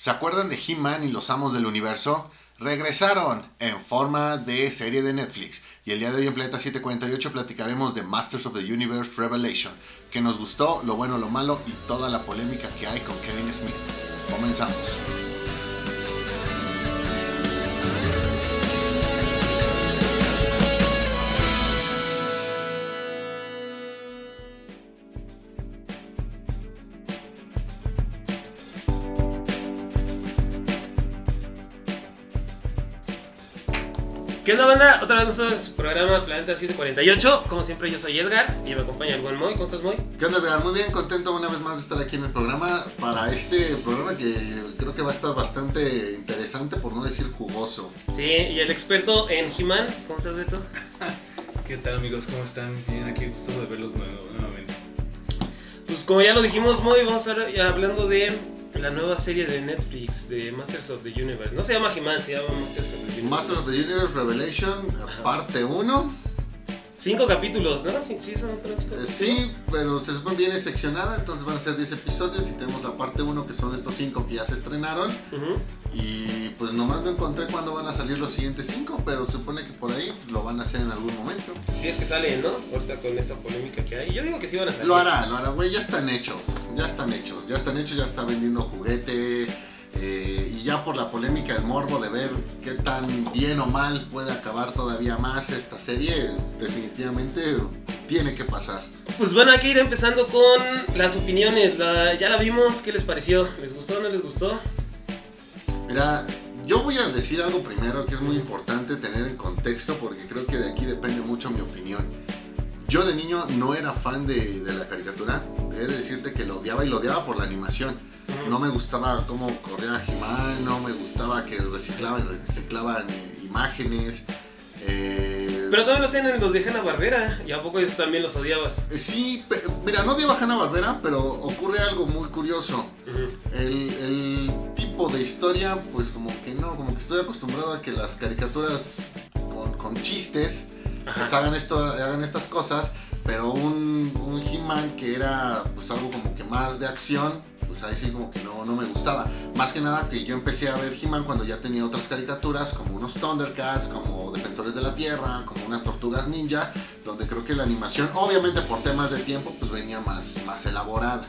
¿Se acuerdan de He-Man y los Amos del Universo? Regresaron en forma de serie de Netflix. Y el día de hoy en Planeta 748 platicaremos de Masters of the Universe Revelation. Que nos gustó, lo bueno, lo malo y toda la polémica que hay con Kevin Smith. Comenzamos. Programa Planeta 748. Como siempre, yo soy Edgar y me acompaña el buen Moy. ¿Cómo estás, Moy? ¿Qué onda, Edgar? Muy bien, contento una vez más de estar aquí en el programa para este programa que creo que va a estar bastante interesante, por no decir jugoso. Sí, y el experto en He-Man. ¿Cómo estás, Beto? ¿Qué tal amigos? ¿Cómo están? Bien, aquí gusto de verlos nuevamente. Pues como ya lo dijimos, Moy, vamos a estar hablando de la nueva serie de Netflix de Masters of the Universe. No se llama He-Man, se llama Masters of the Universe. Masters of the Universe Revelation, Ajá. parte 1. Cinco capítulos, ¿no? Sí, sí son cinco Eh, capítulos. Sí, pero se supone viene seccionada, entonces van a ser 10 episodios y tenemos la parte 1 que son estos 5 que ya se estrenaron. Y pues nomás no encontré cuándo van a salir los siguientes 5, pero se supone que por ahí lo van a hacer en algún momento. Sí, es que salen, ¿no? Ahorita con esa polémica que hay. Yo digo que sí van a salir. Lo hará, lo hará, güey, ya están hechos, ya están hechos, ya están hechos, ya está vendiendo juguete. Eh, y ya por la polémica, el morbo de ver qué tan bien o mal puede acabar todavía más esta serie, definitivamente tiene que pasar. Pues bueno, hay que ir empezando con las opiniones. La- ya la vimos, ¿qué les pareció? ¿Les gustó o no les gustó? Mira, yo voy a decir algo primero que es muy importante tener en contexto porque creo que de aquí depende mucho mi opinión. Yo de niño no era fan de, de la caricatura, he de decirte que lo odiaba y lo odiaba por la animación. No me gustaba cómo corría He-Man, no me gustaba que reciclaban, reciclaban eh, imágenes. eh, Pero también lo hacen en los de Hanna Barbera. ¿Y a poco también los odiabas? eh, sí, mira, no odiaba a Hanna-Barbera, pero ocurre algo muy curioso. El, el tipo de historia, pues como que no, como que estoy acostumbrado a que las caricaturas con, con chistes pues hagan, esto, hagan estas cosas, pero un, un He-Man que era pues algo como que más de acción, pues ahí sí como que no, no me gustaba. Más que nada que yo empecé a ver He-Man cuando ya tenía otras caricaturas, como unos Thundercats, como Defensores de la Tierra, como unas Tortugas Ninja, donde creo que la animación, obviamente por temas de tiempo, pues venía más, más elaborada.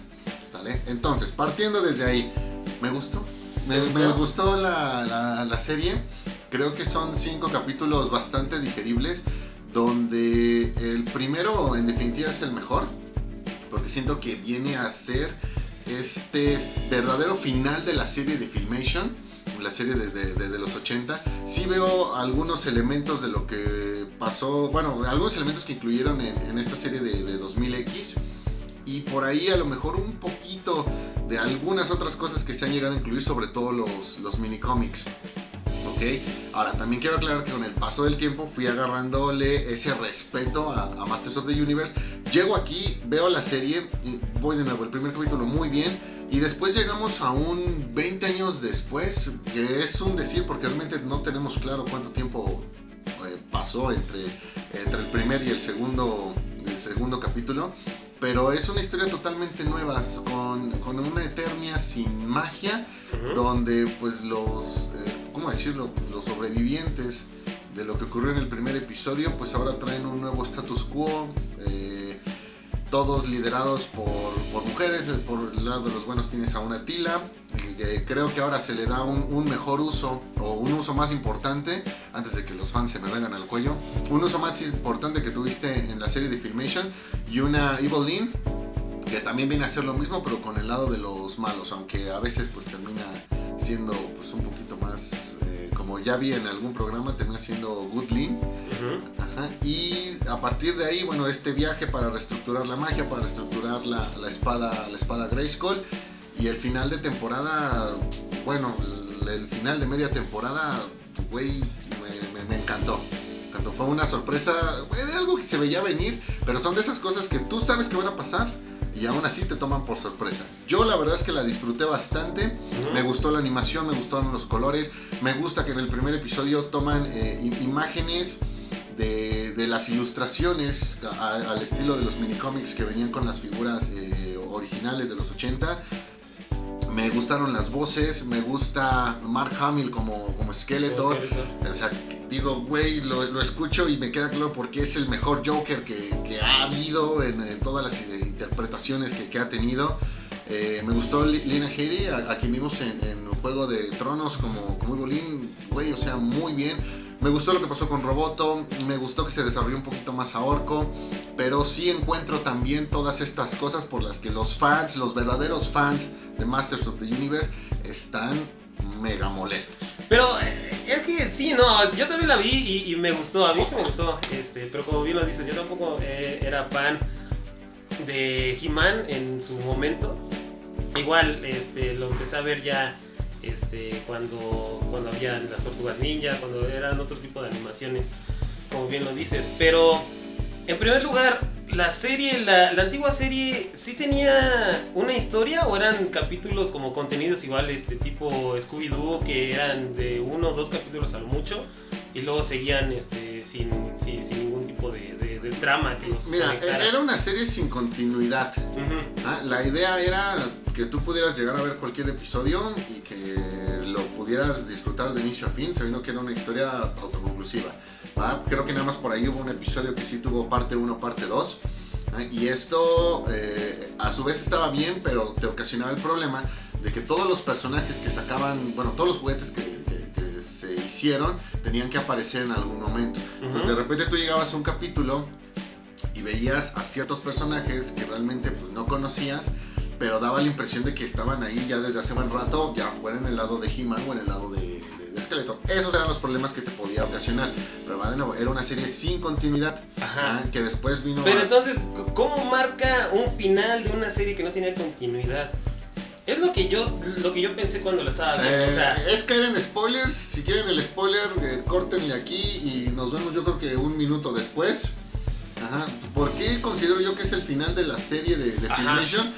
¿Sale? Entonces, partiendo desde ahí, me gustó. Me, ¿Te gustó? me gustó la, la- la serie. Creo que son cinco capítulos bastante digeribles, donde el primero en definitiva es el mejor, porque siento que viene a ser este verdadero final de la serie de Filmation, la serie desde de, de los 80. Sí veo algunos elementos de lo que pasó, bueno, algunos elementos que incluyeron en, en esta serie de, de 2000X y por ahí a lo mejor un poquito de algunas otras cosas que se han llegado a incluir, sobre todo los, los mini cómics. ¿Ok? Ahora, también quiero aclarar que con el paso del tiempo fui agarrándole ese respeto a, a Masters of the Universe. Llego aquí, veo la serie, y voy de nuevo, el primer capítulo muy bien, y después llegamos a un 20 años después, que es un decir porque realmente no tenemos claro cuánto tiempo eh, pasó entre, entre el primer y el segundo, el segundo capítulo. Pero es una historia totalmente nueva, con, con una Eternia sin magia, Ujú. donde pues los, eh, ¿cómo decirlo? Los sobrevivientes de lo que ocurrió en el primer episodio, pues ahora traen un nuevo status quo, eh, todos liderados por, mujeres, por el lado de los buenos tienes a una Tila, que creo que ahora se le da un, mejor uso, o un uso más importante, antes de que los fans se me vengan al cuello, un uso más importante que tuviste en la serie de Filmation, y una Evelyn, que también viene a hacer lo mismo, pero con el lado de los malos, aunque a veces pues termina siendo pues un poquito más, como ya vi en algún programa, termina siendo Goodlin. Ajá, Y a partir de ahí, bueno, este viaje para reestructurar la magia, para reestructurar la, la espada, la espada Grayskull. Y el final de temporada, bueno, el, el final de media temporada, güey, me, me-. Me encantó. Fue una sorpresa, era algo que se veía venir, pero son de esas cosas que tú sabes que van a pasar y aún así te toman por sorpresa. Yo la verdad es que la disfruté bastante. Me gustó la animación, me gustaron los colores. Me gusta que en el primer episodio toman eh, imágenes de, de las ilustraciones a- al estilo de los minicómics que venían con las figuras eh, originales de los 80. Me gustaron las voces, me gusta Mark Hamill como, como Skeletor. O sea, digo, güey, lo, lo escucho y me queda claro porque es el mejor Joker que, que ha habido en, en todas las interpretaciones que, que ha tenido. Eh, me gustó Li- Lina Headey, a, a quien vimos en, en Juego de Tronos como, como Evelyn, güey, o sea, muy bien. Me gustó lo que pasó con Roboto, me gustó que se desarrolló un poquito más a Orco, pero sí encuentro también todas estas cosas por las que los fans, los verdaderos fans de Masters of the Universe están mega molestos. Pero eh, es que sí, no, yo también la vi y, me gustó, a mí sí me gustó, este, pero como bien lo dices, yo tampoco eh, era fan de He-Man en su momento. Igual, este, lo empecé a ver ya este, cuando, cuando había las tortugas ninja, cuando eran otro tipo de animaciones, como bien lo dices. Pero, en primer lugar, la serie, la, la antigua serie, ¿sí tenía una historia o eran capítulos como contenidos igual, este tipo Scooby-Doo, que eran de uno o dos capítulos a lo mucho? Y luego seguían este, sin, sin, sin ningún tipo de, de- de trama que los Mira, conectara. e- era una serie sin continuidad. Ujú. Ah, la idea era que tú pudieras llegar a ver cualquier episodio y que lo pudieras disfrutar de inicio a fin, sabiendo que era una historia autoconclusiva. ¿va? Creo que nada más por ahí hubo un episodio que sí tuvo parte 1, parte 2. ¿ah? Y esto eh, a su vez estaba bien, pero te ocasionaba el problema de que todos los personajes que sacaban, bueno, todos los juguetes que, hicieron tenían que aparecer en algún momento. Entonces de repente tú llegabas a un capítulo y veías a ciertos personajes que realmente pues, no conocías, pero daba la impresión de que estaban ahí ya desde hace buen rato, ya fuera en el lado de He-Man o en el lado de, de, de Skeletor. Esos eran los problemas que te podía ocasionar. Pero va de nuevo, era una serie sin continuidad, Ajá. ah, que después vino Pero a- entonces, ¿cómo marca un final de una serie que no tenía continuidad? Es lo que yo, lo que yo pensé cuando lo estaba viendo. Eh, o sea, es caer en spoilers. Si quieren el spoiler, eh, córtenle aquí y nos vemos yo creo que un minuto después. Ajá. ¿Por qué considero yo que es el final de la serie de, de. Filmation?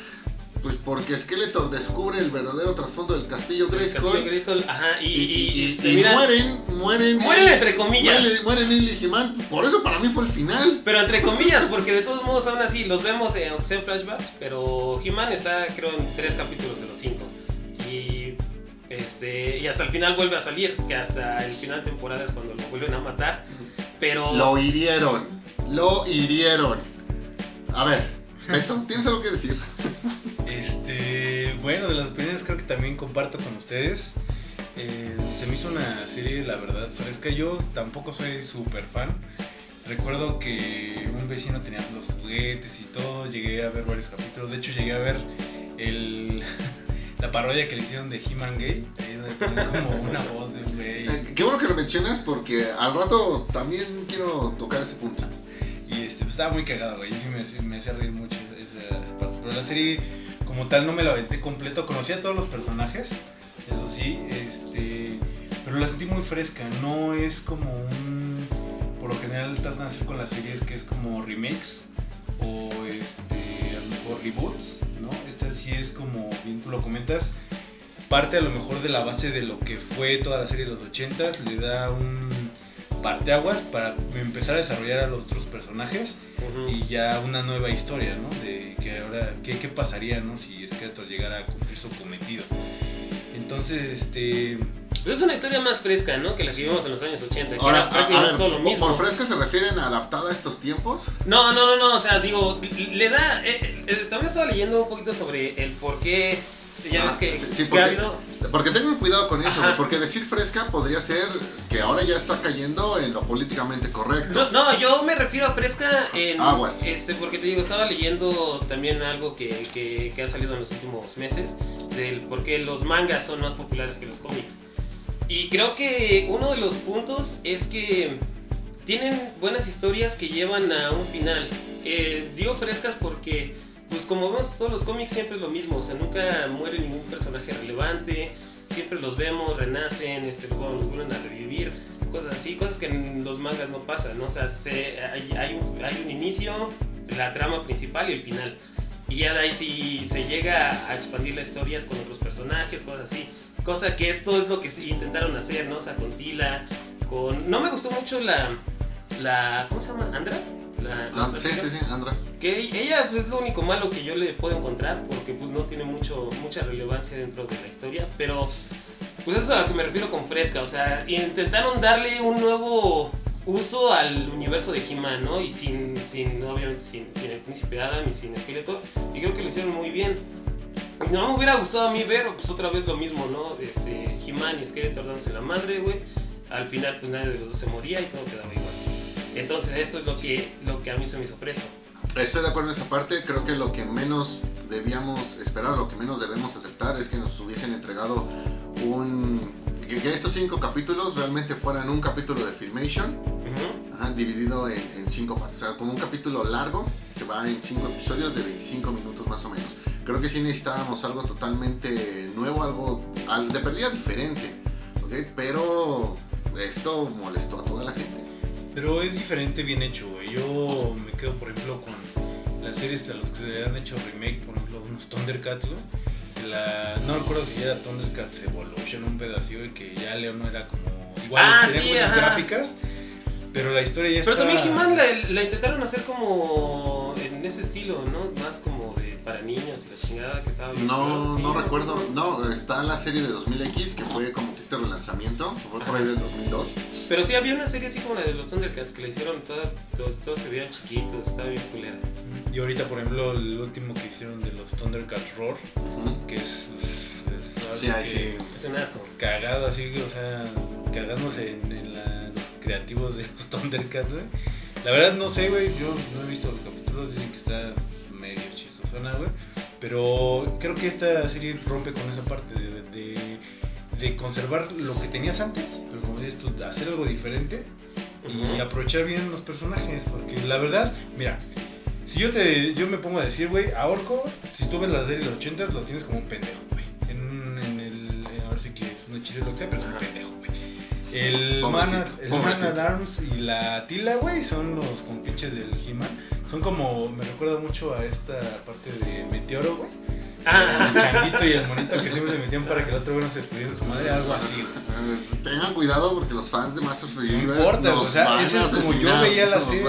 Pues porque Skeletor descubre el verdadero trasfondo del castillo Grayskull Grayskull, ajá, y, y, y- y- y- este, mira, mueren, mueren, mueren entre comillas. mueren, mueren Neil y He-Man. Por eso para mí fue el final. Pero entre comillas, porque de todos modos aún así los vemos en, en flashbacks, pero He-Man está creo en tres capítulos de los cinco. Y este y hasta el final vuelve a salir, que hasta el final de temporada es cuando lo vuelven a matar. Pero Lo hirieron, lo hirieron. A ver, Beto, ¿tienes algo que decir? Este, bueno, de las opiniones creo que también comparto con ustedes. Eh, se me hizo una serie, la verdad, fresca. Yo tampoco soy súper fan. Recuerdo que un vecino tenía los juguetes y todo. Llegué a ver varios capítulos. De hecho, llegué a ver el, la parodia que le hicieron de He-Man Gay. Ahí donde ponen como una voz de un gay. Eh, qué bueno que lo mencionas porque al rato también quiero tocar ese punto. Y este, estaba muy cagado, güey. Sí me, sí me hacía reír mucho esa parte. Pero la serie, como tal, no me la aventé completo. Conocía a todos los personajes, eso sí. Este, pero la sentí muy fresca. No es como un. Por lo general tratan de hacer con las series que es como remakes o este, a lo mejor reboots, ¿no? Esta sí es como, bien tú lo comentas, parte a lo mejor de la base de lo que fue toda la serie de los 80 le da un parteaguas para empezar a desarrollar a los otros personajes y ya una nueva historia, ¿no? De que ahora, ¿qué, qué pasaría, ¿no? Si Skeletor llegara a cumplir su cometido. Entonces, este... Pero es una historia más fresca, ¿no? Que la que vimos en los años 80. Que Ahora, era a, ver, todo lo mismo. ¿por fresca se refieren a adaptada a estos tiempos? No, no, no, no, o sea, digo, le da. eh, eh, también estaba leyendo un poquito sobre el por qué. Ya Ah, ves que, sí, sí, que porque- tengan cuidado con eso, Ajá. porque decir fresca podría ser que ahora ya está cayendo en lo políticamente correcto. No, no, yo me refiero a fresca en. Aguas. Este, porque te digo, estaba leyendo también algo que, que, que ha salido en los últimos meses del por qué los mangas son más populares que los cómics. Y creo que uno de los puntos es que tienen buenas historias que llevan a un final. Eh, digo frescas porque, pues como vemos todos los cómics siempre es lo mismo, o sea, nunca muere ningún personaje relevante, siempre los vemos, renacen, este, los vuelven a revivir, cosas así, cosas que en los mangas no pasan, ¿no? O sea, se- hay, hay un, hay un inicio, la trama principal y el final. Y ya de ahí si se llega a expandir las historias con otros personajes, cosas así. Cosa que esto es lo que sí intentaron hacer, ¿no? O sea, con Tila, con... No me gustó mucho la... la ¿Cómo se llama? ¿Andra? La, Ah, sí, sí, sí, Andra. Que ella es lo único malo que yo le puedo encontrar porque pues no tiene mucho mucha relevancia dentro de la historia, pero pues eso es a lo que me refiero con fresca, o sea, intentaron darle un nuevo uso al universo de He-Man, ¿no? Y sin, sin obviamente, sin, sin el príncipe Adam y sin Skeletor, y creo que lo hicieron muy bien. No me hubiera gustado a mí ver, pues otra vez lo mismo, ¿no? Este, He-Man y Skeletor dándose la madre, güey. Al final, pues nadie de los dos se moría y todo quedaba igual. Entonces, eso es lo que, lo que a mí se me hizo. Estoy de acuerdo en esa parte. Creo que lo que menos debíamos esperar, lo que menos debemos aceptar es que nos hubiesen entregado un. que, que estos cinco capítulos realmente fueran un capítulo de Filmation, ajá, dividido en, en cinco partes. O sea, como un capítulo largo que va en cinco episodios de 25 minutos más o menos. Creo que sí necesitábamos algo totalmente nuevo, algo al- de perdida diferente, ¿ok? Pero esto molestó a toda la gente. Pero es diferente, bien hecho, güey. Yo me quedo, por ejemplo, con las series de los que se han hecho remake, por ejemplo, unos Thundercats, güey. que La, no recuerdo si era Thundercats Evolution, un pedacito, güey, que ya León no era como igual, Ah, tenía sí, buenas ajá. gráficas, pero la historia ya Pero está... también He-Man la, la intentaron hacer como en ese estilo, ¿no? Más como de para niños y la chingada que estaba No, no recuerdo. recuerdo. No, está la serie de 2000X que fue como que este relanzamiento, que fue por ahí del 2002. Pero sí había una serie así como la de los Thundercats que la hicieron todas, todos, todos se veían chiquitos, estaba bien culera. Y ahorita, por ejemplo, el último que hicieron de los Thundercats Roar, que es... es- es Sí, que- sí. Es un asco. cagado así, o sea, cagándose en, en la- los creativos de los Thundercats, güey. La verdad no sé, güey, yo no he visto los capítulos, dicen que está medio chistosona, güey. Pero creo que esta serie rompe con esa parte de, de- de conservar lo que tenías antes, pero como dices tú, de hacer algo diferente y aprovechar bien los personajes, porque la verdad, mira, si yo te yo me pongo a decir, güey, a Orco, si tú ves la serie de los 80 lo tienes como un pendejo, güey. En, en el en- ahora sí que es un chile lo que sea, pero es un pendejo, güey. El Pobrecito, Man, el pobrecito. Man at Arms y la Tila, güey, son los compinches del He-Man. Son como, me recuerda mucho a esta parte de Meteoro, güey. Ah, El changuito y el monito que siempre se metían para que el otro güey no se pudiera su madre, algo así. Eh, tengan cuidado porque los fans de Masters of the No Universe importa, nos o sea, eso a es como yo veía la serie.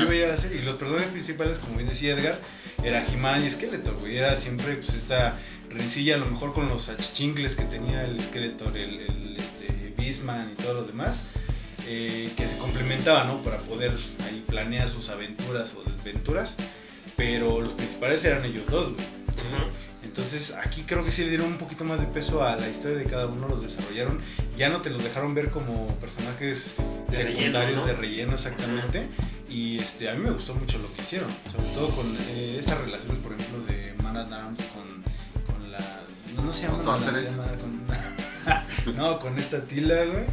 yo veía la serie. Y los personajes principales, como bien decía Edgar, era He-Man y Skeletor, güey. Era siempre pues esta rencilla, a lo mejor con los achichincles que tenía el Skeletor, el, el este, Beastman y todos los demás. eh, que se complementaban, ¿no? Para poder ahí planear sus aventuras o desventuras. Pero los principales eran ellos dos, güey. Entonces aquí creo que sí le dieron un poquito más de peso a la historia de cada uno, los desarrollaron. Ya no te los dejaron ver como personajes De secundarios relleno, ¿no? de relleno exactamente. Y este, a mí me gustó mucho lo que hicieron, sobre todo con eh, esas relaciones, por ejemplo, de Man at Arms con, con la... No, no se llama... Sorceress. se llama con- no, con esta Tila, güey.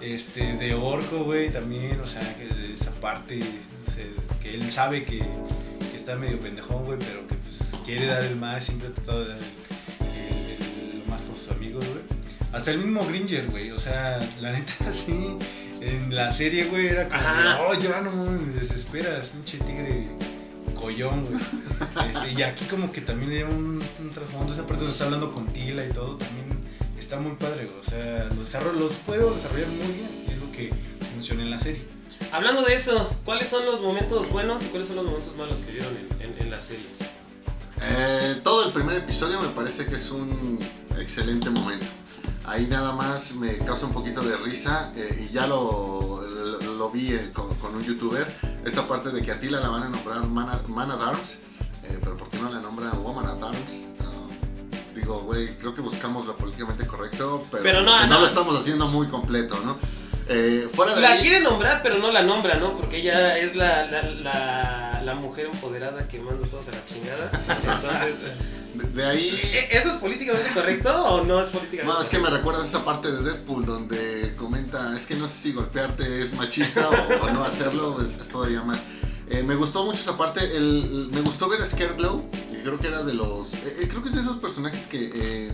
Este, de Orco, güey, también, o sea, que de esa parte, no sé, que él sabe que, que está medio pendejón, güey, pero que quiere dar el más, siempre ha tratado de dar el, el- el- lo más por sus amigos, güey. Hasta el mismo Gringer, güey, o sea, la neta, sí, en la serie, güey, era como, Ajá. oh, ya no me desesperas, pinche tigre collón, güey. Este, y aquí como que también le un, un trasfondo, esa parte donde está hablando con Tila y todo, también está muy padre, güey. o sea, los, desarrollo, los puedo desarrollar muy bien, y es lo que funciona en la serie. Hablando de eso, ¿cuáles son los momentos buenos y cuáles son los momentos malos que vieron en, en- en la serie? Eh, todo el primer episodio me parece que es un excelente momento. Ahí nada más me causa un poquito de risa eh, y ya lo, lo, lo vi eh, con, con un youtuber. Esta parte de que a Tila la van a nombrar Man at, Man at Arms, eh, pero ¿por qué no la nombran Woman at Arms? No. digo, güey, creo que buscamos lo políticamente correcto, pero, Pero no, que no. lo estamos haciendo muy completo, ¿no? Eh, fuera de La ahí, quiere nombrar, pero no la nombra, ¿no? Porque ella es la, la, la, la mujer empoderada que manda todos a la chingada. Entonces, de, de ahí ¿e- ¿eso es políticamente correcto o no es políticamente No, es que me correcto? recuerdas esa parte de Deadpool donde comenta, es que no sé si golpearte es machista o, o no hacerlo, pues es todavía más. Eh, me gustó mucho esa parte, el, me gustó ver a Scareglow, que creo que era de los, eh, eh, creo que es de esos personajes que,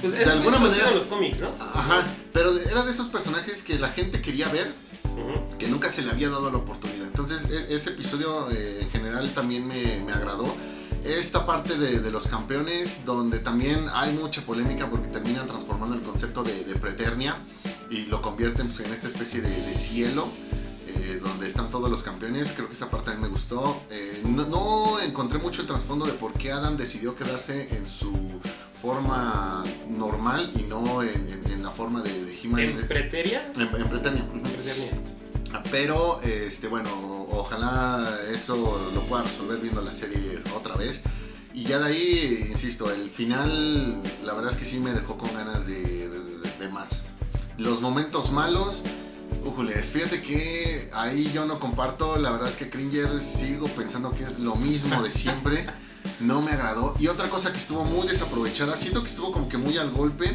Pues de es muy alguna manera- en los cómics, ¿no? ajá, pero de- era de esos personajes que la gente quería ver, que nunca se le había dado la oportunidad. Entonces, e- ese episodio eh, en general también me, me agradó. Esta parte de, de los campeones, donde también hay mucha polémica porque terminan transformando el concepto de, de Preternia y lo convierten pues, en esta especie de, de cielo. eh, donde están todos los campeones. Creo que esa parte a mí me gustó. Eh, no, no encontré mucho el trasfondo de por qué Adam decidió quedarse en su forma normal y no en, en- en la forma de, de He-Man. ¿En Preteria? En, en Preteria. Pero, este, bueno, ojalá eso lo pueda resolver viendo la serie otra vez. Y ya de ahí, insisto, el final, la verdad es que sí me dejó con ganas de- de más. Los momentos malos, ujule, fíjate que ahí yo no comparto, la verdad es que Cringer sigo pensando que es lo mismo de siempre. No me agradó. Y otra cosa que estuvo muy desaprovechada, siento que estuvo como que muy al golpe.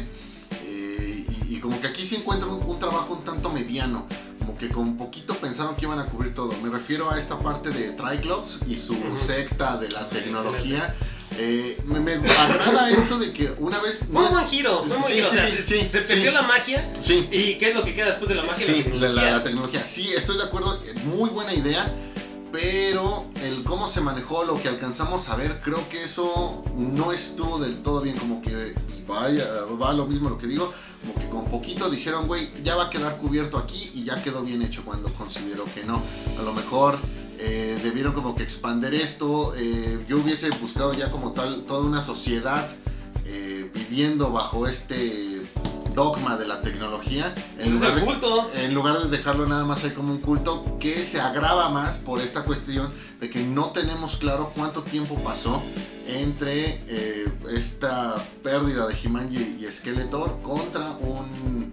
eh, y, y como que aquí sí encuentro un, un trabajo un tanto mediano. Como que con poquito pensaron que iban a cubrir todo. Me refiero a esta parte de Triclops y su secta de la tecnología. Eh, me, me agrada esto de que una vez... Fue un buen giro, un Sí, giro. sí, o sea, sí, se, perdió la magia. ¿Y qué es lo que queda después de la magia? Sí, la, la- tecnología. la tecnología. Sí, estoy de acuerdo. eh, Muy buena idea. Pero el cómo se manejó, lo que alcanzamos a ver, creo que eso no estuvo del todo bien. Como que vaya, va lo mismo lo que digo. Como que con poquito dijeron, güey, ya va a quedar cubierto aquí y ya quedó bien hecho cuando considero que no. A lo mejor eh, debieron como que expander esto. eh, yo hubiese buscado ya como tal toda una sociedad eh, viviendo bajo este dogma de la tecnología. De, culto. en lugar de dejarlo nada más ahí como un culto que se agrava más por esta cuestión de que no tenemos claro cuánto tiempo pasó entre eh, esta pérdida de He-Man y, y Skeletor contra un,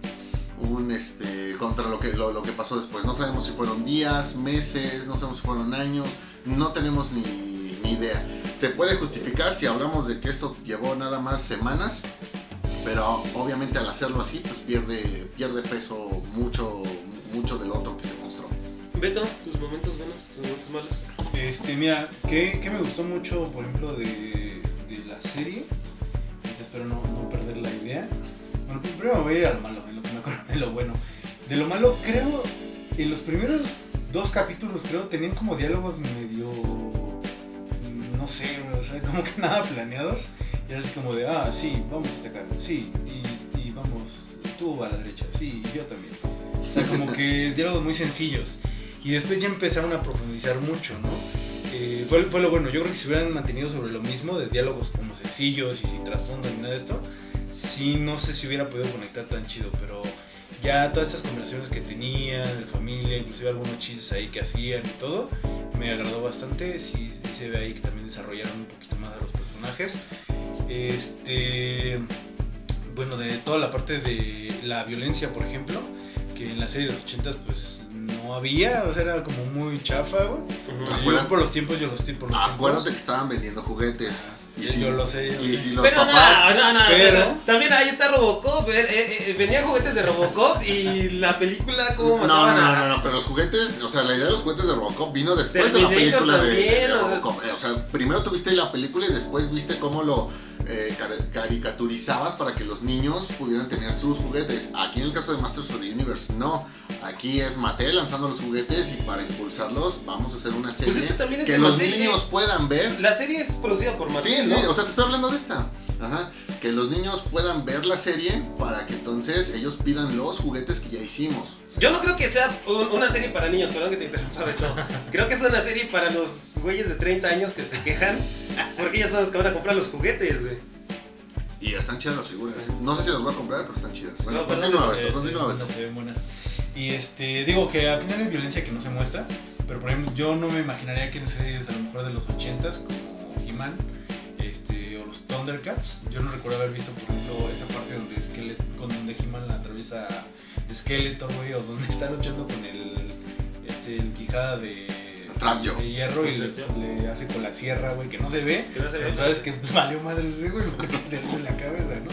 un, este contra lo que lo, lo que pasó después no sabemos si fueron días meses no sabemos si fueron años no tenemos ni, ni idea se puede justificar si hablamos de que esto llevó nada más semanas pero obviamente al hacerlo así pues pierde pierde peso mucho mucho del otro que se mostró Beto, tus momentos buenos, tus momentos malos. Este, mira, que, que me gustó mucho, por ejemplo, de, de la serie. Espero no, no perder la idea. Bueno, pues primero voy a ir al malo, en lo que me acuerdo de lo bueno. De lo malo, creo, en los primeros dos capítulos, creo, tenían como diálogos medio. No sé, o sea, como que nada planeados. Y así como de, ah, sí, vamos a atacar, sí, y, y vamos, tú a la derecha, sí, yo también. O sea, como que diálogos muy sencillos. Y después ya empezaron a profundizar mucho, ¿no? Eh, fue, fue lo bueno. Yo creo que si hubieran mantenido sobre lo mismo, de diálogos como sencillos y sin trasfondo ni nada de esto, sí no sé si hubiera podido conectar tan chido, pero ya todas estas conversaciones que tenían, de familia, inclusive algunos chistes ahí que hacían y todo, me agradó bastante. Sí, sí se ve ahí que también desarrollaron un poquito más a los personajes. Este. Bueno, de toda la parte de la violencia, por ejemplo, que en la serie de los 80 pues no había, o sea, era como muy chafa, güey. Por los tiempos, yo los. Por los acuérdate tiempos. que estaban vendiendo juguetes y Yo- si, yo lo sé, yo y sé. si los Pero papás no, no, no, pero- también ahí está Robocop, eh, eh, eh, venían juguetes de Robocop y la película como No, no, no, no, no, pero los juguetes, o sea, la idea de los juguetes de Robocop vino después de la película de, Robocop. Eh, O sea, primero tuviste la película y después viste cómo lo eh, car- caricaturizabas para que los niños pudieran tener sus juguetes. Aquí en el caso de Masters of the Universe, no. Aquí es Mattel lanzando los juguetes y para impulsarlos vamos a hacer una serie Pues es que los niños puedan ver La serie es producida por Sí, Mattel, sí, ¿no? o sea, te estoy hablando de esta. Ajá. Que los niños puedan ver la serie para que entonces ellos pidan los juguetes que ya hicimos. Yo no creo que sea un- una serie para niños, perdón que te interrumpa, Beto. Creo que es una serie para los güeyes de 30 años que se quejan porque ellos son los que van a comprar los juguetes, güey. Y están chidas las figuras. ¿eh? No sé si las voy a comprar, pero están chidas. Bueno, No, continúa, Beto, Sí, continúa, sí, Beto. no se ven buenas. Y este, digo que al final es violencia que no se muestra, pero por ejemplo, yo no me imaginaría que en series a lo mejor de los 80s, como He-Man, este, o los Thundercats, yo no recuerdo haber visto, por ejemplo, esta parte donde Skeletor, con donde He-Man atraviesa Skeletor, güey, o donde está luchando con el, este, el quijada de, hierro y le, le hace con la sierra, güey, que no se ve, Que no se ve. pero sabes que valió madre ese güey porque hace la cabeza, ¿no?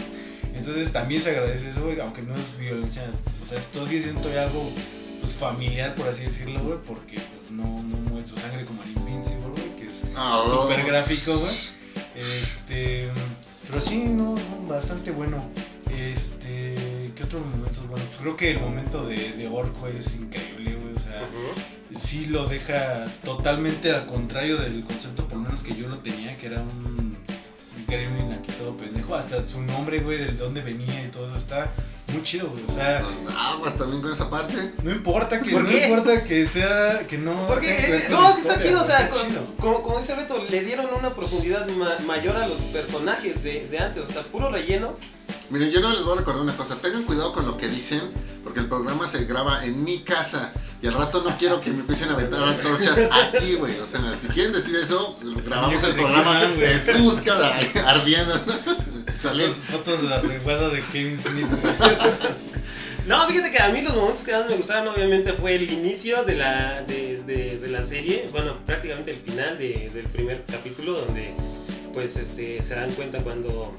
Entonces también se agradece eso, güey, aunque no es violencia, o sea, todo sigue siendo algo pues, familiar, por así decirlo, güey, porque pues, no, no muestra sangre como en Invincible, güey, que es Ah, súper gráfico, güey. Este, pero sí, no, no, bastante bueno. Este, ¿qué otros momentos? Bueno, pues, creo que el momento de, de Orco es increíble, güey, o sea sí lo deja totalmente al contrario del concepto, por lo menos que yo lo tenía, que era un Gremlin aquí todo pendejo, hasta su nombre, güey, de dónde venía y todo eso está muy chido, güey. O sea, Pues aguas también con esa parte. no importa que, ¿Por no qué? importa que sea, que no. Porque, eh, no, es que está chido, o sea, chido. como, como dice Beto, le dieron una profundidad ma- mayor a los personajes de, de antes, o sea, puro relleno. Miren, yo no les voy a recordar una cosa. Tengan cuidado con lo que dicen, porque el programa se graba en mi casa. Y al rato no quiero que me empiecen a aventar antorchas aquí, güey. O sea, si quieren decir eso, grabamos el de programa He-Man, güey. en su búsqueda ardiendo. ¿Sale? Fotos, fotos de la reguada de Kevin Smith. No, fíjate que a mí los momentos que más me gustaron obviamente fue el inicio de la, de, de- de la serie, bueno, prácticamente el final de- del primer capítulo donde pues este, se dan cuenta cuando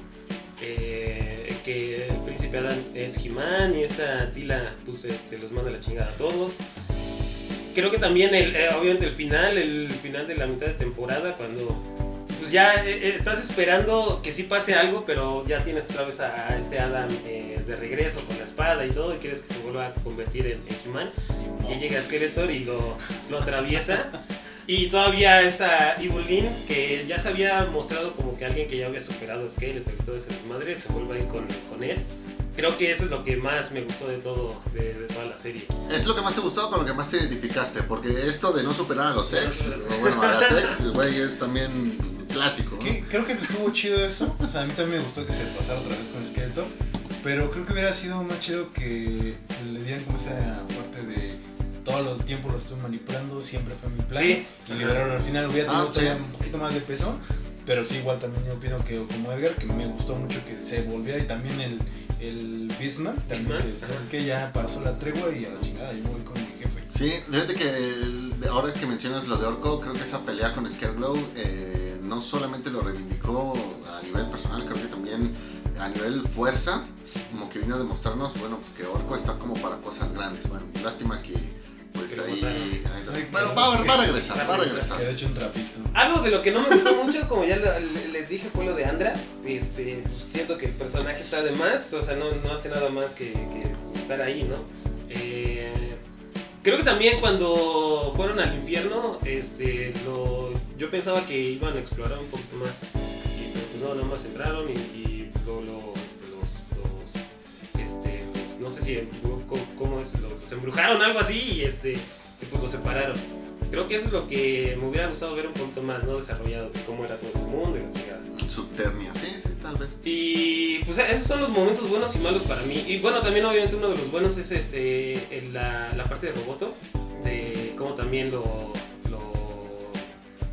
eh, que el príncipe Adán es He-Man y esta Tila pues este, los manda la chingada a todos. Creo que también el, eh, obviamente el final, el final de la mitad de temporada cuando pues ya eh, eh, estás esperando que sí pase algo, pero ya tienes otra vez a, este Adam de regreso con la espada y todo, y quieres que se vuelva a convertir en, en He-Man. Y llega Skeletor y lo, lo atraviesa. Y todavía está Evelyn, que ya se había mostrado como que alguien que ya había superado a Skeletor y todo ese desmadre, se vuelve a ir con, con él. Creo que eso es lo que más me gustó de todo, de, de toda la serie. Es lo que más te gustó, con lo que más te identificaste. Porque esto de no superar a los ex, o bueno, a las ex, güey, es también clásico. Creo que estuvo chido eso. O sea, a mí también me gustó que se pasara otra vez con Skeletor. Pero creo que hubiera sido más chido que le dieran como esa parte de todo el tiempo lo estuve manipulando, siempre fue mi plan. Sí. Y liberaron al final, hubiera Ah, tenido todavía sí. un poquito más de peso. Pero sí, igual también yo opino que como Edgar, que me gustó mucho que se volviera. Y también el, el Bismarck, también Bismarck, que, que ya pasó la tregua y a la chingada, yo voy con mi jefe. Sí, fíjate que el- ahora que mencionas lo de Orco, creo que esa pelea con Scareglow eh, no solamente lo reivindicó a nivel personal, creo que también a nivel fuerza, como que vino a demostrarnos, bueno, pues que Orco está como para cosas grandes. Bueno, lástima que pues lo ahí... ahí- bueno, va, a- va a regresar, va a regresar. De hecho un trapito. Algo de lo que no me gustó mucho, como ya lo- les dije, fue lo de Andra. Este, pues, siento que el personaje está de más, o sea, no, no hace nada más que, que estar ahí, ¿no? Eh, creo que también cuando fueron al infierno, este, lo, yo pensaba que iban a explorar un poquito más. Y pero, pues no, nada más entraron y, y lo, lo, no sé si, cómo, es, los, los embrujaron, algo así, y este, y pues los separaron. Creo que eso es lo que me hubiera gustado ver un poquito más, ¿no? Desarrollado, de cómo era todo ese mundo y la chingada. Subternia, sí, sí, tal vez. Y pues esos son los momentos buenos y malos para mí. Y bueno, también obviamente uno de los buenos es este el- la, la parte de Roboto, de cómo también lo, lo,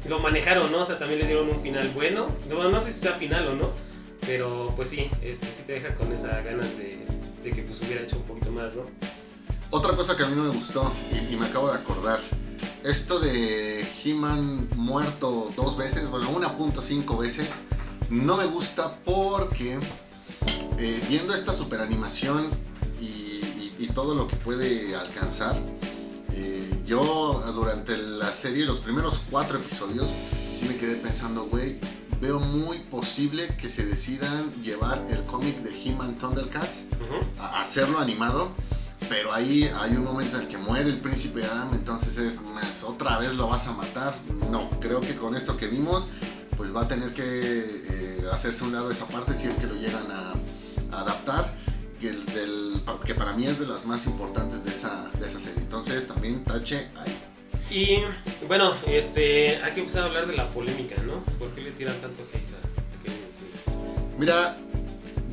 lo manejaron, ¿no? O sea, también le dieron un final bueno. No, no sé si sea final o no, pero pues sí, este, sí te deja con esa ganas de, de que pues hubiera hecho un poquito más, ¿no? Otra cosa que a mí no me gustó y, me acabo de acordar, esto de He-Man muerto dos veces, bueno, 1.5 veces, no me gusta porque eh, viendo esta superanimación y, y todo lo que puede alcanzar, eh, yo durante la serie, los primeros cuatro episodios, sí me quedé pensando, güey, veo muy posible que se decidan llevar el cómic de He-Man Thundercats Ujú. a hacerlo animado, pero ahí hay un momento en el que muere el príncipe Adam, entonces es más, otra vez lo vas a matar. No, creo que con esto que vimos, pues va a tener que eh, hacerse un lado esa parte si es que lo llegan a, a adaptar, que, el del- que para mí es de las más importantes de esa, de esa serie. Entonces también tache ahí. Y bueno, este, hay que empezar a hablar de la polémica, ¿no? ¿Por qué le tiran tanto hate a, Kevin Smith? Mira,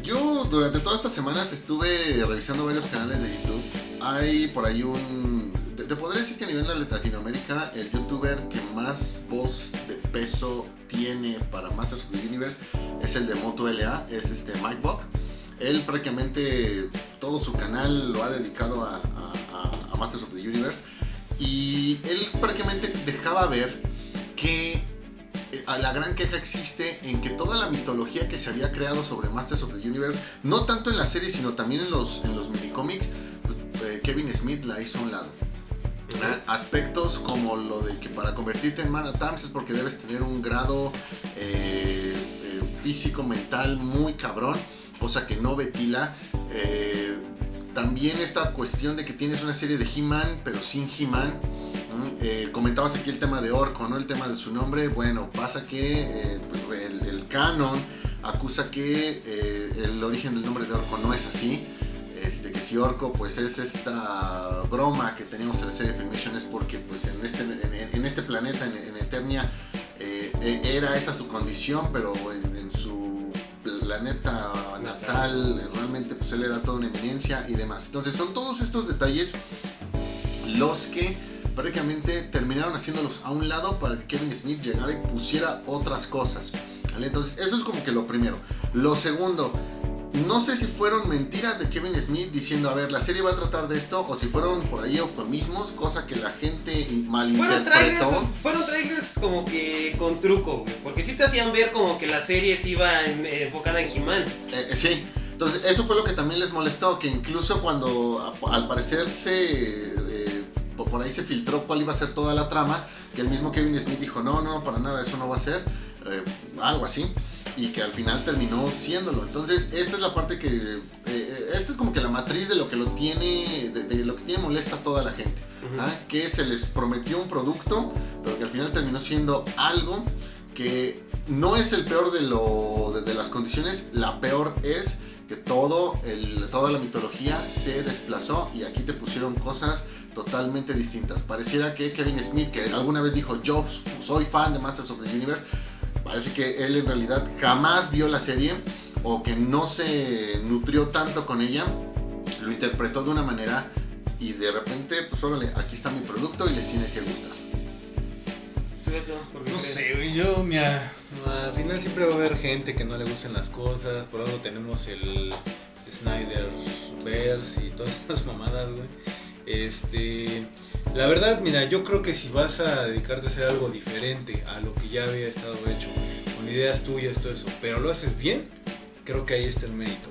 yo durante todas estas semanas estuve revisando varios canales de YouTube. Hay por ahí un... Te, te podría decir que a nivel de Latinoamérica el youtuber que más voz de peso tiene para Masters of the Universe es el de Moto LA, es este Mike Buck. Él prácticamente todo su canal lo ha dedicado a Masters of the Universe y él prácticamente dejaba ver que eh, a la gran queja existe en que toda la mitología que se había creado sobre Masters of the Universe, no tanto en la serie, sino también en los, en los minicómics, pues, eh, Kevin Smith la hizo a un lado. Ah, Aspectos como lo de que para convertirte en Man at Arms es porque debes tener un grado eh, eh, físico, mental muy cabrón, cosa que no vetila. También esta cuestión de que tienes una serie de He-Man, pero sin He-Man. Eh, comentabas aquí el tema de Orco, ¿no? El tema de su nombre. Bueno, pasa que eh, el, canon acusa que eh, el origen del nombre de Orco no es así. Este, que si Orco pues es esta broma que teníamos en la serie Filmation es porque pues en este, en, este planeta, en, Eternia, eh, e, era esa su condición, pero en, planeta natal realmente pues él era toda una eminencia y demás. Entonces son todos estos detalles los que prácticamente terminaron haciéndolos a un lado para que Kevin Smith llegara y pusiera otras cosas. Entonces, eso es como que lo primero. Lo segundo, no sé si fueron mentiras de Kevin Smith diciendo, a ver, la serie va a tratar de esto, o si fueron por ahí eufemismos, cosa que la gente malinterpretó. Fueron trailers, como que con truco, porque sí te hacían ver como que la serie se iba enfocada en He-Man. Eh, eh, sí, entonces eso fue lo que también les molestó, que incluso cuando al parecer se por ahí se filtró cuál iba a ser toda la trama, que el mismo Kevin Smith dijo, no, no, para nada, eso no va a ser, eh, algo así, y que al final terminó siéndolo. Entonces, esta es la parte que, eh, eh, esta es como que la matriz de lo que lo tiene, de, lo que tiene molesta a toda la gente, ¿ah? que se les prometió un producto, pero que al final terminó siendo algo que no es el peor de, lo, de, las condiciones, la peor es que todo el, toda la mitología se desplazó y aquí te pusieron cosas totalmente distintas. Pareciera que Kevin Smith, que alguna vez dijo yo soy fan de Masters of the Universe, parece que él en realidad jamás vio la serie o que no se nutrió tanto con ella, lo interpretó de una manera y de repente, pues órale, aquí está mi producto y les tiene que gustar. No sé, yo, mira, al final siempre va a haber gente que no le gusten las cosas, por algo tenemos el Snyder Verse y todas esas mamadas, güey. Este, la verdad, mira, yo creo que si vas a dedicarte a hacer algo diferente a lo que ya había estado hecho, con ideas tuyas, todo eso, pero lo haces bien, creo que ahí está el mérito.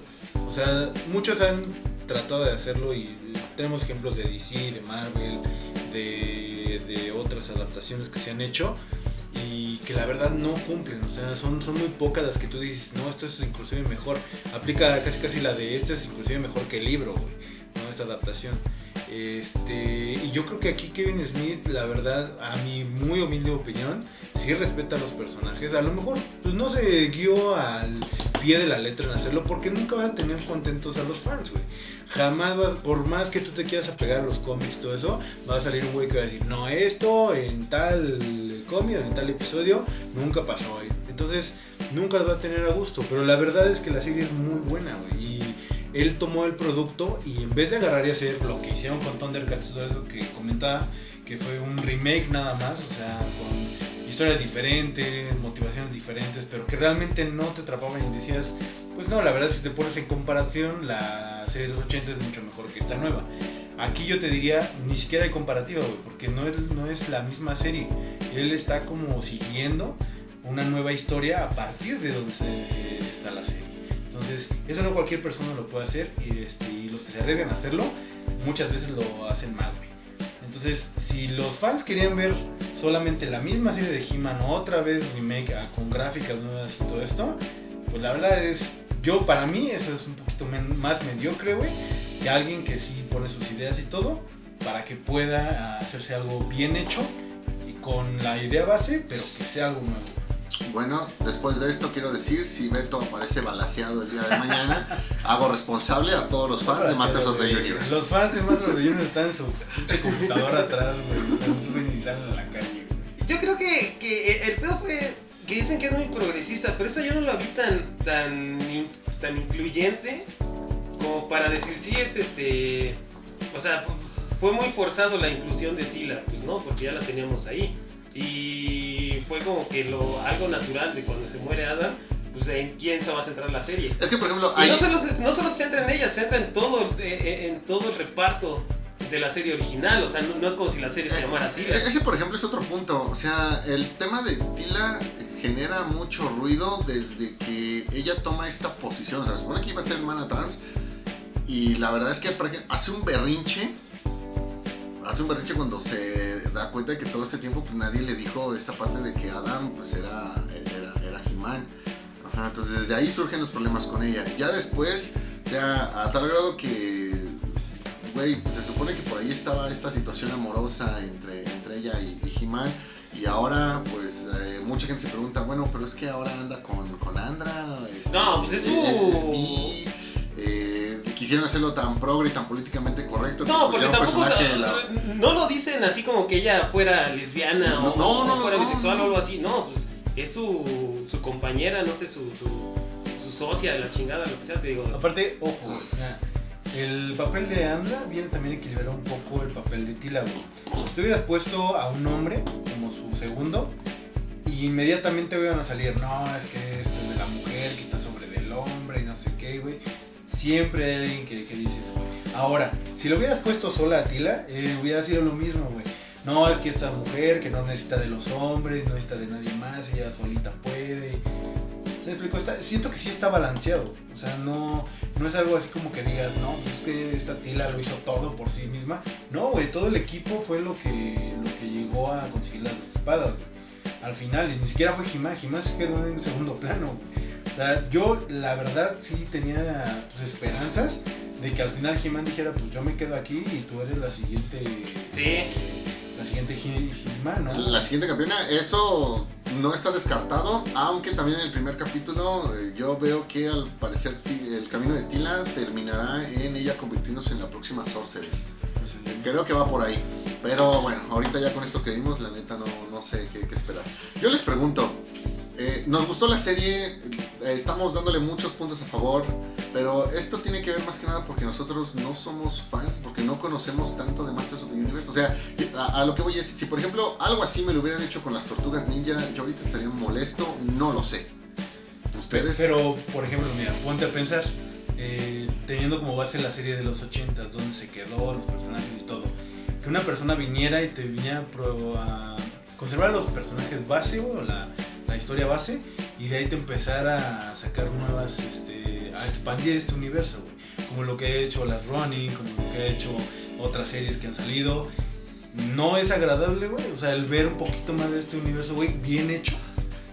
O sea, muchos han tratado de hacerlo y tenemos ejemplos de DC, de Marvel, de, de otras adaptaciones que se han hecho y que la verdad no cumplen, o sea, son, son muy pocas las que tú dices, no, esto es inclusive mejor, aplica casi casi la de este es inclusive mejor que el libro, ¿no? esta adaptación. Este, y yo creo que aquí Kevin Smith, la verdad, a mi muy humilde opinión, sí respeta a los personajes. A lo mejor pues no se guió al pie de la letra en hacerlo porque nunca va a tener contentos a los fans, güey. Jamás va, por más que tú te quieras apegar a los cómics todo eso, va a salir un güey que va a decir, no, esto en tal cómic, en tal episodio, nunca pasó, güey. Entonces, nunca va a tener a gusto. Pero la verdad es que la serie es muy buena, güey. Él tomó el producto y en vez de agarrar y hacer lo que hicieron con Thundercats, todo eso que comentaba, que fue un remake nada más, o sea, con historias diferentes, motivaciones diferentes, pero que realmente no te atrapaban y decías, pues no, la verdad si te pones en comparación, la serie de los 80 es mucho mejor que esta nueva. Aquí yo te diría, ni siquiera hay comparativa, porque no es, no es la misma serie. Él está como siguiendo una nueva historia a partir de donde está la serie. Entonces, eso no cualquier persona lo puede hacer y, este, los que se arriesgan a hacerlo muchas veces lo hacen mal, güey. Entonces, si los fans querían ver solamente la misma serie de He-Man otra vez remake ah, con gráficas nuevas y todo esto, pues la verdad es, yo para mí eso es un poquito más mediocre, güey, que alguien que sí pone sus ideas y todo para que pueda hacerse algo bien hecho y con la idea base, pero que sea algo nuevo. Bueno, después de esto quiero decir, si Beto aparece balaseado el día de mañana, hago responsable a todos los fans de Masters of the Universe. Los fans de Masters of the Universe están en su computadora atrás, güey. No salen a la calle, Yo creo que, que el pedo fue que dicen que es muy progresista, pero esa yo no lo vi tan, tan, tan incluyente como para decir si es este. O sea, fue muy forzado la inclusión de Tila, pues no, porque ya la teníamos ahí. Y fue como que lo algo natural de cuando se muere Adam, pues en quién se va a centrar la serie. Es que por ejemplo, no, solo se, no solo se centra en ella, se centra en todo, eh, eh, en todo el reparto de la serie original, o sea, no, es como si la serie se eh, llamara Tila. Ese, por ejemplo, es otro punto. O sea, el tema de Tila genera mucho ruido desde que ella toma esta posición. O sea, se supone que iba a ser Man at Arms. Y la verdad es que hace un berrinche hace un berrinche cuando se da cuenta de que todo este tiempo pues, nadie le dijo esta parte de que Adam pues era, era, era He-Man. entonces desde ahí surgen los problemas con ella. Ya después, o sea, a tal grado que, güey, pues, se supone que por ahí estaba esta situación amorosa entre, entre ella y, He-Man. Y ahora, pues, eh, mucha gente se pregunta, bueno, pero es que ahora anda con, con Andra. este, No, pues es bi, eh, quisieron hacerlo tan progre y tan políticamente correcto. No, porque tampoco personaje o sea, de la- no lo dicen así como que ella fuera lesbiana No, o, no, no, o fuera no, bisexual no. o algo así. No, pues es su, su compañera, no sé, su, su, su socia la chingada, lo que sea, te digo. Aparte, ojo, el papel de Andra viene también a equilibrar un poco el papel de Tila, güey. Si te hubieras puesto a un hombre como su segundo, inmediatamente iban a salir, no, es que este es de la mujer que está sobre del hombre y no sé qué, güey. Siempre hay alguien que, que dice eso, güey. Ahora, si lo hubieras puesto sola a Tila, eh, hubiera sido lo mismo, güey. No, es que esta mujer que no necesita de los hombres, no necesita de nadie más, ella solita puede. ¿Se explicó? Siento que sí está balanceado. O sea, no, no es algo así como que digas, no, pues es que esta Tila lo hizo todo por sí misma. No, güey, todo el equipo fue lo que, lo que llegó a conseguir las espadas. Al final, y ni siquiera fue Jimá, Jimá se quedó en segundo plano. O sea, yo la verdad sí tenía pues, esperanzas de que al final Jimán dijera, pues yo me quedo aquí y tú eres la siguiente. Sí. La siguiente Jimán, ¿no? La siguiente campeona, eso no está descartado, aunque también en el primer capítulo eh, yo veo que al parecer el camino de Tila terminará en ella convirtiéndose en la próxima Sorceress. Creo que va por ahí. Pero bueno, ahorita ya con esto que vimos, la neta no, no sé qué, qué esperar. Yo les pregunto, eh, nos gustó la serie, estamos dándole muchos puntos a favor, pero esto tiene que ver más que nada porque nosotros no somos fans, porque no conocemos tanto de Masters of the Universe. O sea, a, lo que voy es, si por ejemplo algo así me lo hubieran hecho con las tortugas ninja, yo ahorita estaría molesto, no lo sé. ¿Ustedes? Pero, por ejemplo, mira, ponte a pensar, eh, teniendo como base la serie de los 80, donde se quedó, los personajes y todo, que una persona viniera y te viniera a conservar los personajes base o la, la historia base, y de ahí te empezara a sacar nuevas, este, a expandir este universo, güey. como lo que ha hecho las Running, como lo que ha hecho otras series que han salido. No es agradable, güey, o sea, el ver un poquito más de este universo, güey, bien hecho.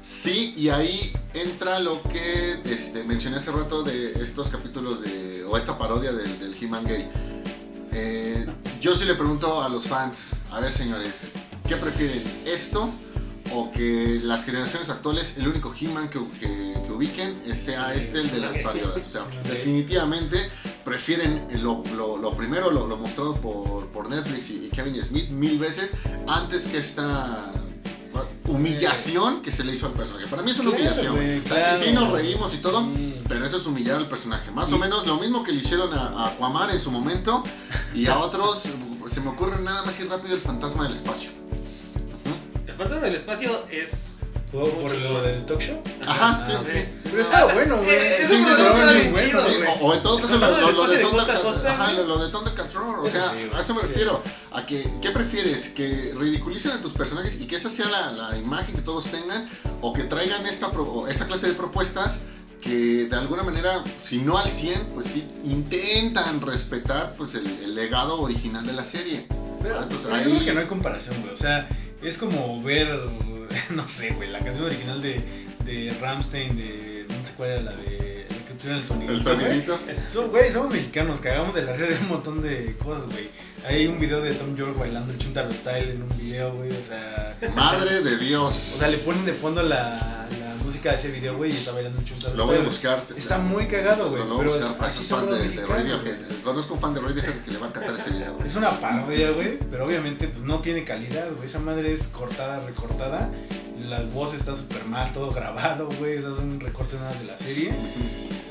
Sí, y ahí entra lo que este, mencioné hace rato de estos capítulos de, o esta parodia del, del He-Man gay. Eh, yo sí le pregunto a los fans, a ver señores, ¿qué prefieren? ¿Esto o que las generaciones actuales, el único He-Man que, que- que ubiquen sea este, el de las parodias? O sea, definitivamente prefieren lo, lo- lo primero, lo, lo mostrado por, por Netflix y, y Kevin Smith mil veces antes que esta humillación que se le hizo al personaje. Para mí es una Claro, humillación. O sea, sí, nos reímos y todo, Sí. pero eso es humillar al personaje. Más Sí. o menos lo mismo que le hicieron a, a Aquaman en su momento y a otros, se me ocurre nada más y rápido el fantasma del espacio. Fantasma del espacio es. ¿Por, por lo del talk show? Ajá, Ah, sí, sí. Pero estaba bueno, güey. Sí, sí, bien bueno, o, en todo caso lo, de espacio de costa a Thundercat, costa, ajá, lo, de Thundercats Roar, o sea, a eso me refiero, a que, ¿qué prefieres? ¿Que ridiculicen a tus personajes y que esa sea la, imagen que todos tengan? ¿O que traigan esta, esta clase de propuestas que de alguna manera, si no al 100, pues sí, intentan respetar pues el, el legado original de la serie? Pero, Ah, entonces pero ahí- yo creo que no hay comparación, güey. O sea, es como ver, no sé, güey, la canción original de, de Ramstein, de. No sé cuál era la de. La que pusieron el sonido. El sonidito. So- Güey, somos mexicanos, cagamos de la red de un montón de cosas, güey. Hay un video de Tom York bailando el Chuntaro Style en un video, güey, o sea... Madre de Dios. O sea, le ponen de fondo la, la música de ese video, güey, y está bailando Chuntaro Lo voy a buscar. Está muy cagado, güey, Lo, voy a buscar así los de, Radiohead. Conozco un fan de Radiohead que le va a encantar ese video. güey. Es una parodia, güey, pero obviamente pues, no tiene calidad, güey. Esa madre es cortada, recortada. Las voces están súper mal, todo grabado, güey. Esas son recortes nada de la serie.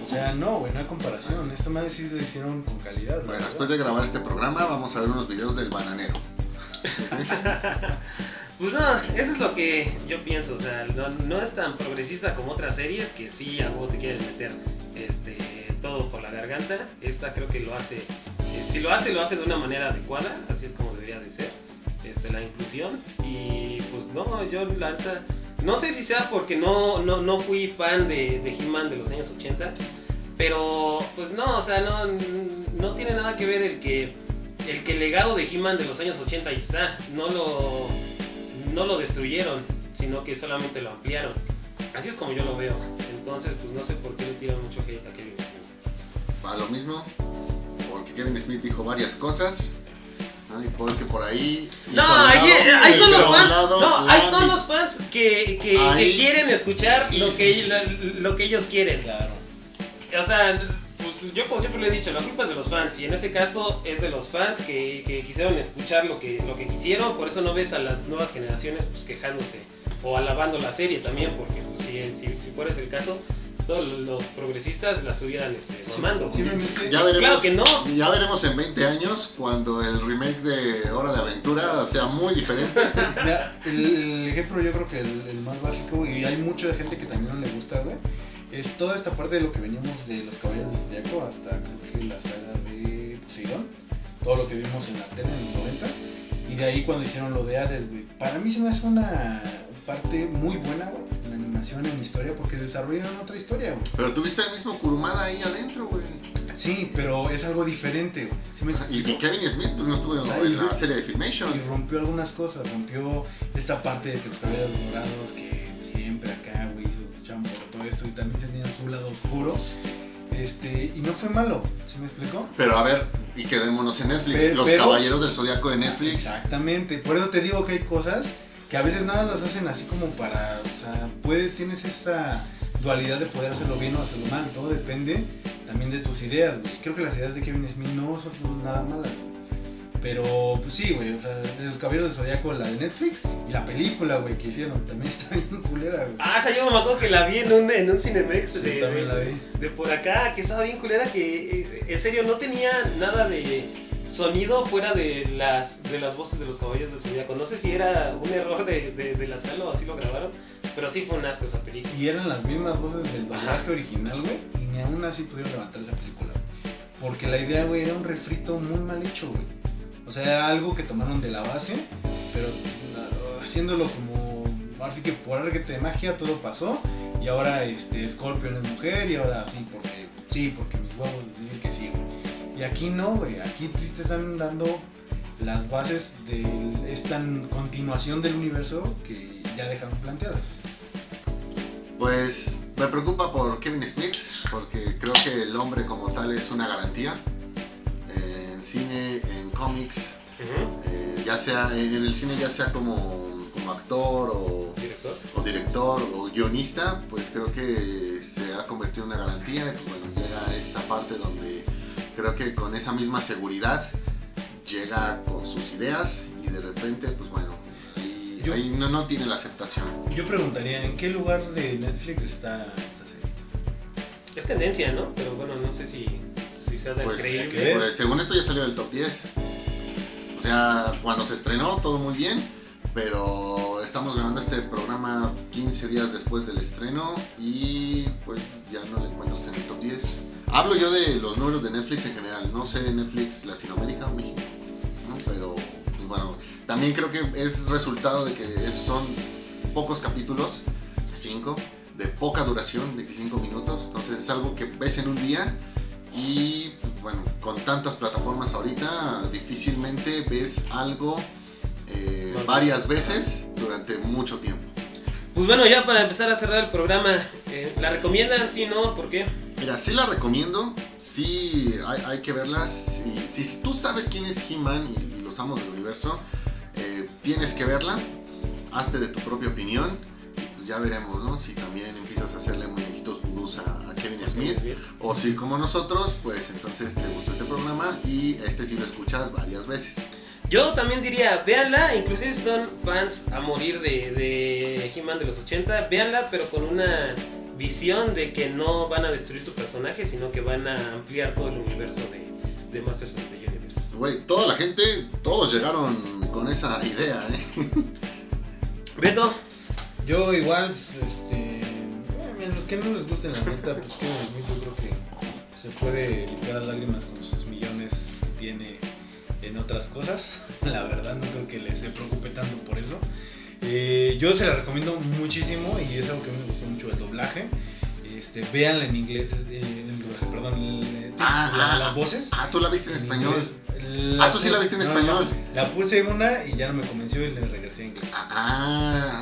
O sea, no, güey, no hay comparación. Esta madre sí lo hicieron con calidad. Bueno, después de grabar este programa vamos a ver unos videos del bananero. Pues no, eso es lo que yo pienso, o sea, no, es tan progresista como otras series que sí a vos te quieres meter este, todo por la garganta. Esta creo que lo hace, eh, si lo hace, lo hace de una manera adecuada, así es como debería de ser, este, la inclusión. Y pues no, yo la neta, no sé si sea porque no, no, no fui fan de, de He-Man de los años 80, pero pues no, o sea, no, no tiene nada que ver el que el que el legado de He-Man de los años 80 ahí está, no lo, no lo destruyeron, sino que solamente lo ampliaron. Así es como yo lo veo. Entonces, pues no sé por qué le tiran mucho hate a Kevin Smith. A lo mismo, porque Kevin Smith dijo varias cosas. Ay, porque por ahí. No, ahí, lado- ahí son los fans. lado No, ahí son los fans que, que, quieren escuchar lo que, lo que ellos quieren. Claro. O sea, yo como siempre lo he dicho, la culpa es de los fans. Y en este caso es de los fans que, que quisieron escuchar lo que, lo que quisieron. Por eso no ves a las nuevas generaciones pues, quejándose o alabando la serie también. Porque pues, si, si, si fuera ese el caso, todos los progresistas la estuvieran este, mamando. Ya veremos, Claro que no. ya veremos en 20 años cuando el remake de Hora de Aventura sea muy diferente. Mira, el, el ejemplo yo creo que el, el más básico, y hay mucha gente que también no le gusta, güey, es toda esta parte de lo que veníamos de los Caballeros del Zodiaco hasta creo que la saga de Poseidón, todo lo que vimos en la tele en los 90 y de ahí cuando hicieron lo de Hades, güey. Para mí se me hace una parte muy buena, güey, en animación, en historia, porque desarrollaron otra historia, güey. Pero tuviste el mismo Kurumada ahí adentro, güey. Sí, pero es algo diferente, güey. ¿Sí me O sea, Y? Kevin Smith pues, no estuvo en la serie de Filmation. Y rompió algunas cosas, rompió esta parte de que los caballeros dorados, que esto y también tenían su lado oscuro. Este, y no fue malo, ¿sí me explicó? Pero a ver, y quedémonos en Netflix. Los pero- Caballeros del Zodiaco de Netflix. Exactamente, por eso te digo que hay cosas que a veces nada las hacen así como para, o sea, puede, tienes esa dualidad de poder hacerlo bien o hacerlo mal, todo depende también de tus ideas, güey. Creo que las ideas de Kevin Smith no son nada malas, güey. Pero, pues sí, güey, o sea, de los Caballeros del Zodiaco, la de Netflix y la película, güey, que hicieron, también está bien culera, güey. Ah, esa yo me acuerdo que la vi en un, en un Cinemex Sí, de, también la vi. de por acá, que estaba bien culera, que eh, en serio no tenía nada de sonido fuera de las de las voces de los caballos del zodiaco. No sé si era un error de, de, de la sala o así lo grabaron, pero sí fue un asco esa película. Y eran las mismas voces del doblaje original, güey, y ni aún así pudieron levantar esa película. Porque la idea, güey, era un refrito muy mal hecho, güey. O sea, algo que tomaron de la base, pero haciéndolo como. Ahora sí que por arte de magia todo pasó. Y ahora este Scorpion es mujer. Y ahora sí, porque sí, porque mis huevos dicen que sí. Y aquí no, güey. Aquí sí te están dando las bases de esta continuación del universo que ya dejaron planteadas. Pues me preocupa por Kevin Smith, porque creo que el hombre como tal es una garantía. En cine, en cómics, Ujú. eh, ya sea en el cine, ya sea como, como actor o, Director. o director o guionista, pues creo que se ha convertido en una garantía. Bueno, llega esta parte donde creo que con esa misma seguridad llega con sus ideas y de repente, pues bueno, ahí, Yo- ahí no, no tiene la aceptación. Yo preguntaría, ¿en qué lugar de Netflix está esta serie? Es tendencia, ¿no? Pero bueno, no sé si sea tan Pues, creíble. ¿qué? pues, según esto ya salió del top 10. O sea, cuando se estrenó todo muy bien, pero estamos grabando este programa 15 días después del estreno y pues ya no le encuentro en el top 10. Hablo yo de los números de Netflix en general, no sé Netflix Latinoamérica o México, ¿no? pero pues, bueno, también creo que es resultado de que son pocos capítulos, 5, de poca duración, 25 minutos, entonces es algo que ves en un día y pues, bueno, con tantas plataformas ahorita, difícilmente ves algo eh, varias veces. durante mucho tiempo. Pues bueno, ya para empezar a cerrar el programa, eh, ¿la recomiendan? Sí, no, ¿por qué? Mira, sí la recomiendo, sí hay, hay que verlas. Si, si tú sabes quién es He-Man y, y los amos del universo, eh, tienes que verla, hazte de tu propia opinión y pues ya veremos, ¿no? Si también empiezas a hacerle muñequitos vudús a, a O si como nosotros, pues entonces te gustó este programa y este sí lo escuchas varias veces. Yo también diría, véanla, inclusive si son fans a morir de, de He-Man de los 80, véanla, pero con una visión de que no van a destruir su personaje, sino que van a ampliar todo el universo de, de Masters of the Universe. Güey, toda la gente, todos llegaron con esa idea, ¿eh? Beto, Yo igual, pues, que no les gusten la neta, pues Smith yo creo que se puede limpiar las lágrimas con sus millones que tiene en otras cosas. La verdad no creo que le se preocupe tanto por eso. Eh, yo se la recomiendo muchísimo y es algo que a mí me gustó mucho el doblaje. Este, véanla en inglés, eh, doblaje, perdón, el- Ah, la- ah, las voces. Ah, tú la viste en español. La Ah, tú sí la viste en no, español. no, la puse una y ya no me convenció y le regresé a inglés. Ah,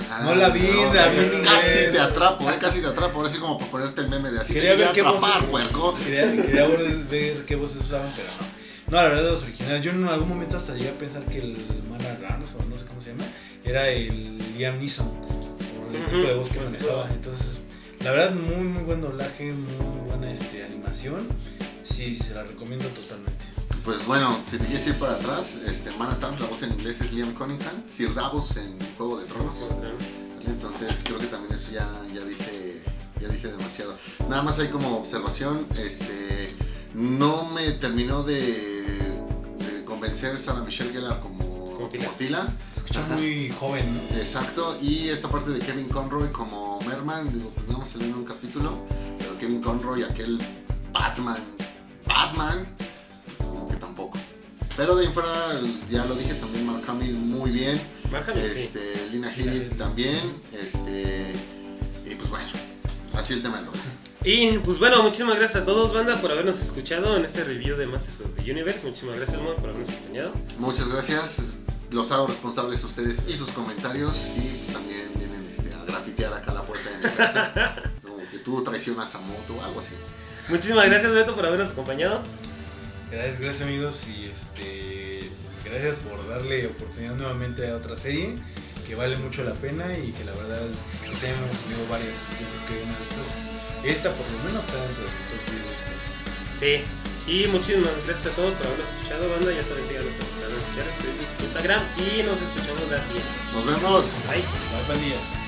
ah, No la vi, la vi en Casi te atrapo, ¿eh? Casi te atrapo. Ahora sí como para ponerte el meme de así Quería te ver quería atrapar, voces- puerco. Quería, quería ver- qué voces usaban, pero no. No, la verdad, los originales. Yo en algún momento hasta llegué a pensar que el Mara Ramos, o no sé cómo se llama, era el Liam Neeson, por el tipo de voz que manejaba. Entonces, la verdad, muy, muy buen doblaje, muy buena este, animación. Sí, sí, se la recomiendo totalmente. Pues bueno, si te quieres ir para atrás, este, Manatam, la voz en inglés es Liam Cunningham, Sir Davos en Juego de Tronos. Entonces creo que también eso ya, ya dice ya dice demasiado. Nada más hay como observación, este no me terminó de, de convencer Sarah Michelle Gellar como, Como Tila. como Tila. Se escucha muy joven, ¿no? Exacto, y esta parte de Kevin Conroy como Merman, digo, pues más salió en un capítulo, pero Kevin Conroy, aquel Batman, Batman, Pero de el- ya lo dije, también Mark Hamill muy bien, Mark Hamill, sí. este, Lina Lina Headey también, este, y pues bueno, así el tema del doblaje. Y pues bueno, muchísimas gracias a todos, banda, por habernos escuchado en este review de Masters of the Universe. Muchísimas gracias, Elmo, por habernos acompañado. Muchas gracias, los hago responsables a ustedes y sus comentarios, y también vienen este, a grafitear acá la puerta de mi casa, como que tú traicionas a Moto o algo así. Muchísimas gracias, Beto, por habernos acompañado. Gracias, gracias amigos y este gracias por darle oportunidad nuevamente a otra serie que vale mucho la pena y que la verdad año hemos tenido varias. Yo creo que una de estas, esta por lo menos está dentro del top 10 de este. Sí. Y muchísimas gracias a todos por habernos escuchado, banda. Ya saben, sigan nuestras redes sociales, Facebook, Instagram. Y nos escuchamos la siguiente. Nos vemos. Bye. Bye, buen día.